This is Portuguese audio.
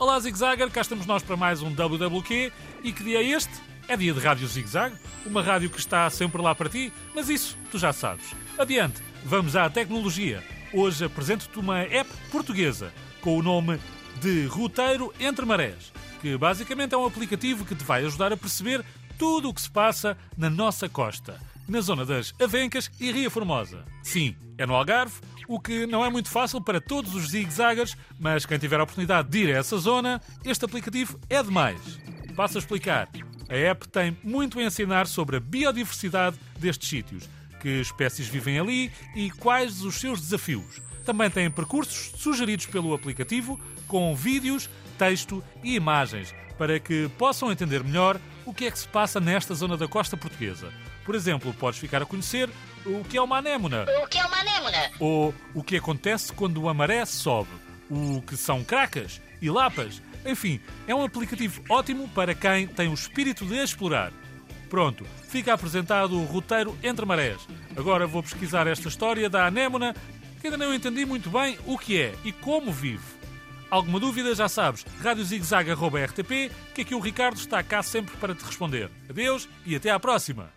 Olá, Zig Zagger, cá estamos nós para mais um WWQ. E que dia é este? É dia de Rádio Zig Zag, uma rádio que está sempre lá para ti, mas isso tu já sabes. Adiante, vamos à tecnologia. Hoje apresento-te uma app portuguesa com o nome de Roteiro Entre Marés, que basicamente é um aplicativo que te vai ajudar a perceber tudo o que se passa na nossa costa, na zona das Avencas e Ria Formosa. Sim, é no Algarve, o que não é muito fácil para todos os zigzaggers, mas quem tiver a oportunidade de ir a essa zona, este aplicativo é demais. Passo a explicar. A app tem muito a ensinar sobre a biodiversidade destes sítios, que espécies vivem ali e quais os seus desafios. Também tem percursos sugeridos pelo aplicativo com vídeos, texto e imagens para que possam entender melhor o que é que se passa nesta zona da costa portuguesa. Por exemplo, podes ficar a conhecer o que é uma anémona. O que é uma anémona? Ou o que acontece quando a maré sobe. O que são cracas e lapas. Enfim, é um aplicativo ótimo para quem tem o espírito de explorar. Pronto, fica apresentado o roteiro Entre Marés. Agora vou pesquisar esta história da anémona, que ainda não entendi muito bem o que é e como vive. Alguma dúvida, já sabes, radiozigzag.rtp, que aqui o Ricardo está cá sempre para te responder. Adeus e até à próxima!